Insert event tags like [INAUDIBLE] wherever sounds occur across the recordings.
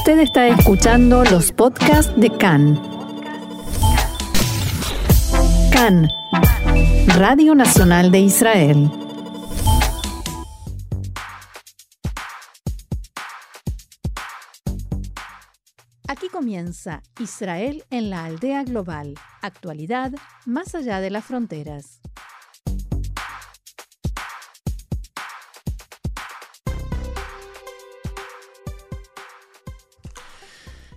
Usted está escuchando los podcasts de CAN. CAN, Radio Nacional de Israel. Aquí comienza Israel en la aldea global. Actualidad más allá de las fronteras.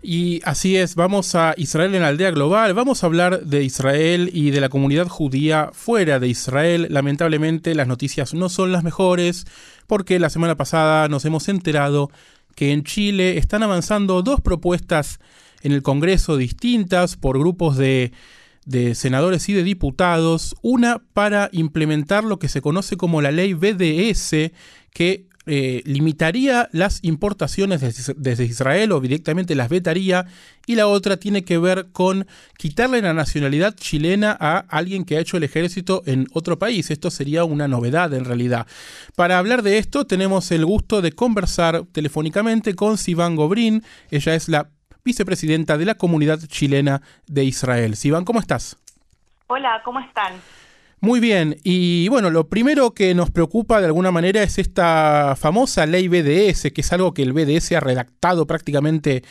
Y así es, vamos a Israel en la aldea global, vamos a hablar de Israel y de la comunidad judía fuera de Israel. Lamentablemente las noticias no son las mejores porque la semana pasada nos hemos enterado que en Chile están avanzando dos propuestas en el Congreso distintas por grupos de, de senadores y de diputados, una para implementar lo que se conoce como la ley BDS, que eh, limitaría las importaciones desde, Israel o directamente las vetaría y la otra tiene que ver con quitarle la nacionalidad chilena a alguien que ha hecho el ejército en otro país. Esto sería una novedad en realidad. Para hablar de esto tenemos el gusto de conversar telefónicamente con Sivan Gobrín. Ella es la vicepresidenta de la comunidad chilena de Israel. Sivan, ¿cómo estás? Hola, ¿cómo están? Muy bien, y bueno, lo primero que nos preocupa de alguna manera es esta famosa ley BDS, que es algo que el BDS ha redactado prácticamente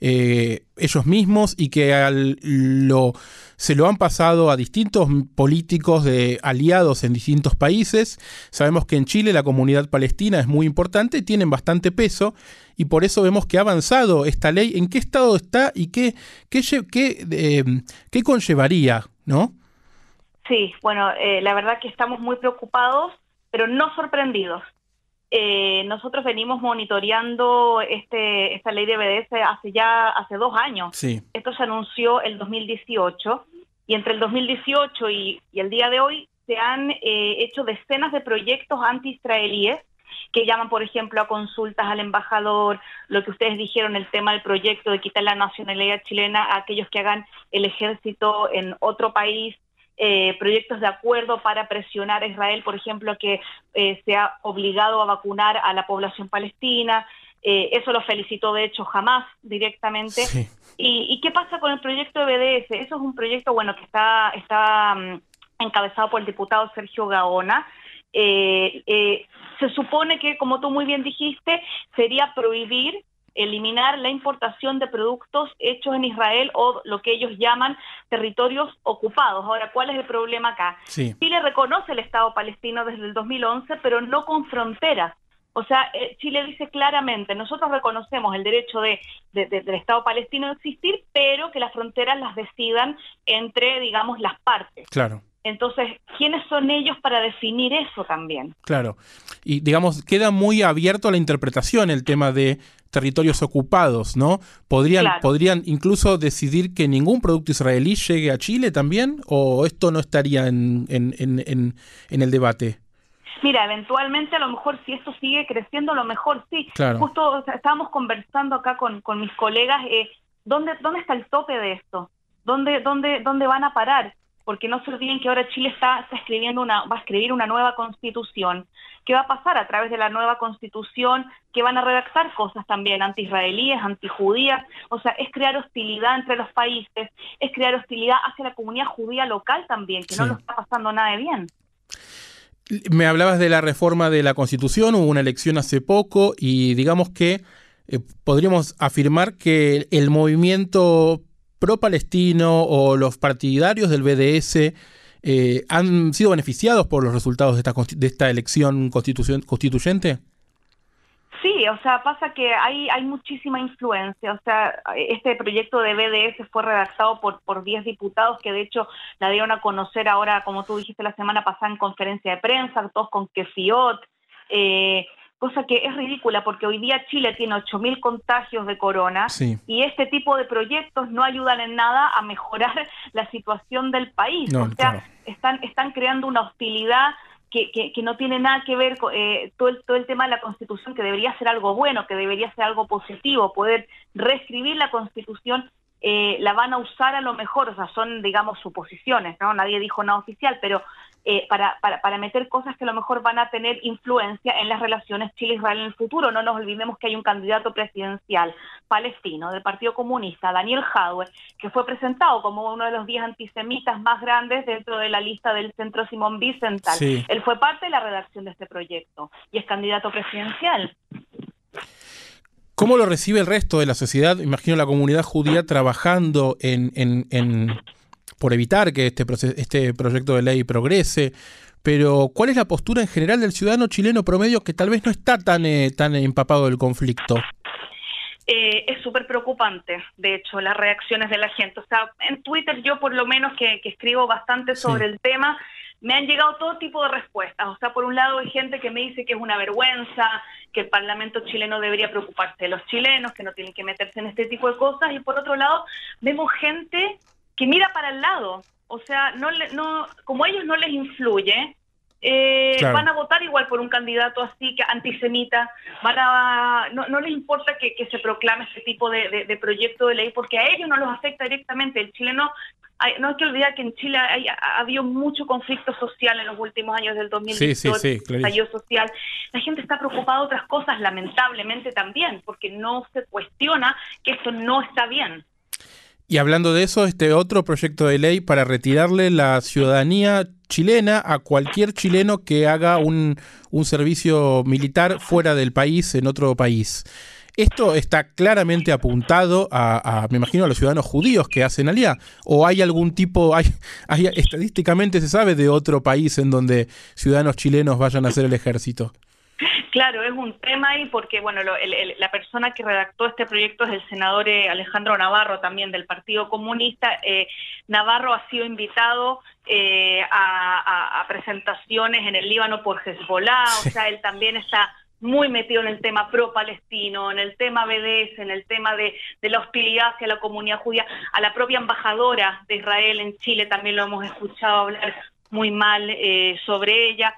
eh, ellos mismos y que lo, se lo han pasado a distintos políticos de aliados en distintos países. Sabemos que en Chile la comunidad palestina es muy importante, tienen bastante peso y por eso vemos que ha avanzado esta ley. ¿En qué estado está y qué, qué, qué, eh, qué conllevaría? ¿No? Sí, bueno, eh, la verdad que estamos muy preocupados, pero no sorprendidos. Eh, nosotros venimos monitoreando este, esta ley de BDS hace ya hace dos años. Sí. Esto se anunció el 2018 y entre el 2018 y, el día de hoy se han eh, hecho decenas de proyectos anti-israelíes que llaman, por ejemplo, a consultas al embajador, lo que ustedes dijeron, el tema del proyecto de quitar la nacionalidad chilena a aquellos que hagan el ejército en otro país, eh, proyectos de acuerdo para presionar a Israel, por ejemplo, que eh, sea obligado a vacunar a la población palestina. Eh, eso lo felicitó, de hecho, jamás directamente. ¿Y, qué pasa con el proyecto de BDS? Eso es un proyecto, bueno, que está, está mm, encabezado por el diputado Sergio Gaona. se supone que, como tú muy bien dijiste, sería prohibir eliminar la importación de productos hechos en Israel o lo que ellos llaman territorios ocupados. Ahora, ¿cuál es el problema acá? Chile reconoce el Estado palestino desde el 2011, pero no con fronteras. O sea, eh, Chile dice claramente, nosotros reconocemos el derecho de, del Estado palestino a existir, pero que las fronteras las decidan entre, digamos, las partes. Claro. Entonces, ¿quiénes son ellos para definir eso también? Claro. Y digamos, queda muy abierto a la interpretación el tema de territorios ocupados, ¿no? ¿Podrían, ¿Podrían incluso decidir que ningún producto israelí llegue a Chile también? ¿O esto no estaría en, en, en, en el debate? Mira, eventualmente a lo mejor si esto sigue creciendo, a lo mejor sí. Claro. Justo estábamos conversando acá con, con mis colegas, eh, ¿dónde, ¿dónde está el tope de esto? ¿Dónde, dónde, ¿Dónde van a parar? Porque no se olviden que ahora Chile está, escribiendo una, va a escribir una nueva constitución. ¿Qué va a pasar a través de la nueva constitución? Que van a redactar cosas también anti-israelíes, anti-judías, o sea, es crear hostilidad entre los países, es crear hostilidad hacia la comunidad judía local también, que no lo está pasando nada de bien. Me hablabas de la reforma de la Constitución, hubo una elección hace poco y digamos que eh, podríamos afirmar que el movimiento pro-palestino o los partidarios del BDS eh, han sido beneficiados por los resultados de esta, de esta elección constituyente? Sí, o sea, pasa que hay, hay muchísima influencia. O sea, este proyecto de BDS fue redactado por, por 10 diputados que de hecho la dieron a conocer ahora, como tú dijiste la semana pasada en conferencia de prensa, todos con Kefiot. Eh, cosa que es ridícula porque hoy día Chile tiene 8.000 contagios de corona y este tipo de proyectos no ayudan en nada a mejorar [LAUGHS] la situación del país. o sea, están, están creando una hostilidad que, que, no tiene nada que ver con eh, todo, el, todo el tema de la Constitución, que debería ser algo bueno, que debería ser algo positivo, poder reescribir la Constitución. Eh, la van a usar a lo mejor, o sea, son, digamos, suposiciones, ¿no? Nadie dijo nada oficial, pero eh, para, para, para, meter cosas que a lo mejor van a tener influencia en las relaciones Chile-Israel en el futuro. No nos olvidemos que hay un candidato presidencial palestino del Partido Comunista, Daniel Jadwe, que fue presentado como uno de los 10 antisemitas más grandes dentro de la lista del Centro Simón Wiesenthal. Él fue parte de la redacción de este proyecto y es candidato presidencial. ¿Cómo lo recibe el resto de la sociedad? Imagino la comunidad judía trabajando en, en, por evitar que este, este proyecto de ley progrese. Pero, ¿cuál es la postura en general del ciudadano chileno promedio que tal vez no está tan, eh, tan empapado del conflicto? Eh, es súper preocupante, de hecho, las reacciones de la gente. O sea, en Twitter yo por lo menos que, escribo bastante sobre el tema, me han llegado todo tipo de respuestas. O sea, por un lado hay gente que me dice que es una vergüenza, que el Parlamento chileno debería preocuparse de los chilenos, que no tienen que meterse en este tipo de cosas. Y por otro lado, vemos gente que mira para el lado. O sea, no, no como a ellos no les influye, eh, van a votar igual por un candidato así que antisemita, van a, no, no les importa que, se proclame este tipo de, de, proyecto de ley porque a ellos no los afecta directamente. El chileno no hay que olvidar que en Chile ha habido mucho conflicto social en los últimos años del 2018, sí, social. La gente está preocupada de otras cosas, lamentablemente también, porque no se cuestiona que esto no está bien. Y hablando de eso, este otro proyecto de ley para retirarle la ciudadanía chilena a cualquier chileno que haga un, servicio militar fuera del país, en otro país. Esto está claramente apuntado a, me imagino, a los ciudadanos judíos que hacen alía. ¿O hay algún tipo, hay, hay, estadísticamente se sabe de otro país en donde ciudadanos chilenos vayan a hacer el ejército? Claro, es un tema ahí porque, bueno, la persona que redactó este proyecto es el senador eh, Alejandro Navarro, también del Partido Comunista. Eh, Navarro ha sido invitado eh, a, a, presentaciones en el Líbano por Hezbollah, o sea, él también está muy metido en el tema pro-palestino, en el tema BDS, en el tema de, la hostilidad hacia la comunidad judía, a la propia embajadora de Israel en Chile también lo hemos escuchado hablar muy mal eh, sobre ella.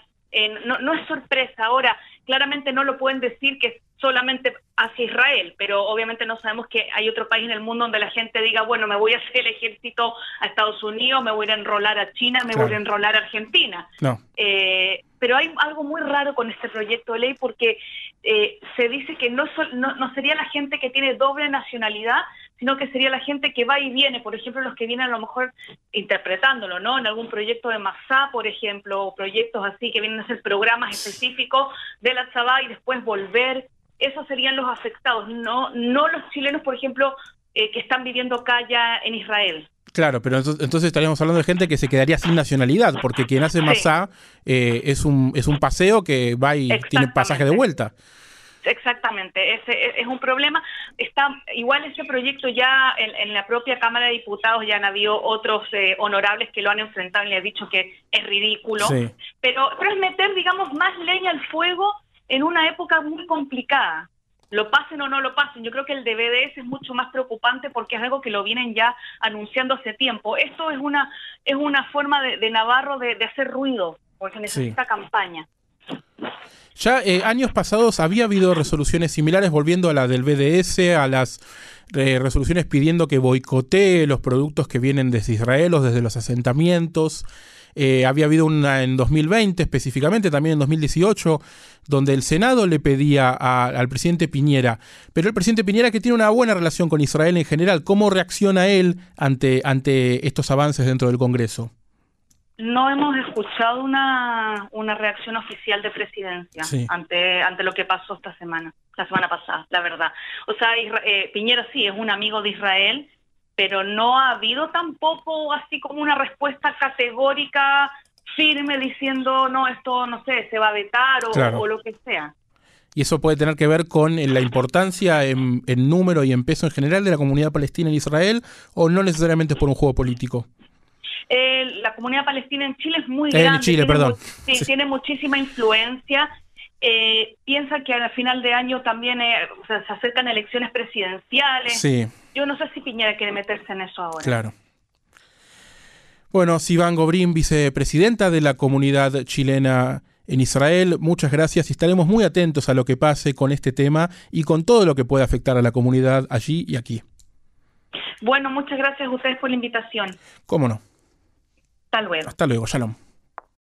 No, no es sorpresa, ahora claramente no lo pueden decir que solamente hacia Israel, pero obviamente no sabemos que hay otro país en el mundo donde la gente diga, bueno, me voy a hacer el ejército a Estados Unidos, me voy a enrolar a China, me voy a enrolar a Argentina. No. Eh, pero hay algo muy raro con este proyecto de ley porque eh, se dice que no, no, no, sería la gente que tiene doble nacionalidad, sino que sería la gente que va y viene, por ejemplo, los que vienen a lo mejor interpretándolo, ¿no? En algún proyecto de Masá, por ejemplo, o proyectos así que vienen a ser programas específicos de la Tzabá y después volver, esos serían los afectados, no, no los chilenos, por ejemplo, eh, que están viviendo acá ya en Israel. Claro, pero entonces, estaríamos hablando de gente que se quedaría sin nacionalidad, porque quien hace Masá eh, es, un, es un paseo que va y tiene pasaje de vuelta. Exactamente, ese es un problema. Está igual ese proyecto ya en, la propia Cámara de Diputados ya han habido otros eh, honorables que lo han enfrentado y le han dicho que es ridículo. Pero, pero es meter, digamos, más leña al fuego en una época muy complicada lo pasen o no lo pasen. Yo creo que el de BDS es mucho más preocupante porque es algo que lo vienen ya anunciando hace tiempo. Esto es una, es una forma de, Navarro de, hacer ruido, porque necesita campaña. Ya eh, años pasados había habido resoluciones similares, volviendo a la del BDS, a las eh, resoluciones pidiendo que boicotee los productos que vienen desde Israel o desde los asentamientos. Eh, había habido una en 2020 específicamente, también en 2018, donde el Senado le pedía al presidente Piñera, pero el presidente Piñera que tiene una buena relación con Israel en general, ¿cómo reacciona él ante, ante estos avances dentro del Congreso? No hemos escuchado una, una reacción oficial de presidencia ante, ante lo que pasó esta semana, la semana pasada, la verdad. O sea, eh, Piñera sí es un amigo de Israel, pero no ha habido tampoco así como una respuesta categórica firme diciendo, no, esto, no sé, se va a vetar o, lo que sea. Y eso puede tener que ver con eh, la importancia en, número y en peso en general de la comunidad palestina en Israel o no necesariamente por un juego político. Eh, la comunidad palestina en Chile es muy grande. En Chile, perdón. sí, tiene muchísima influencia. Eh, piensa que al final de año también se acercan elecciones presidenciales. Sí. Yo no sé si Piñera quiere meterse en eso ahora. Claro. Bueno, Sivan Gobrín, vicepresidenta de la comunidad chilena en Israel, muchas gracias y estaremos muy atentos a lo que pase con este tema y con todo lo que pueda afectar a la comunidad allí y aquí. Bueno, muchas gracias a ustedes por la invitación. ¿Cómo no? Hasta luego. Hasta luego, shalom.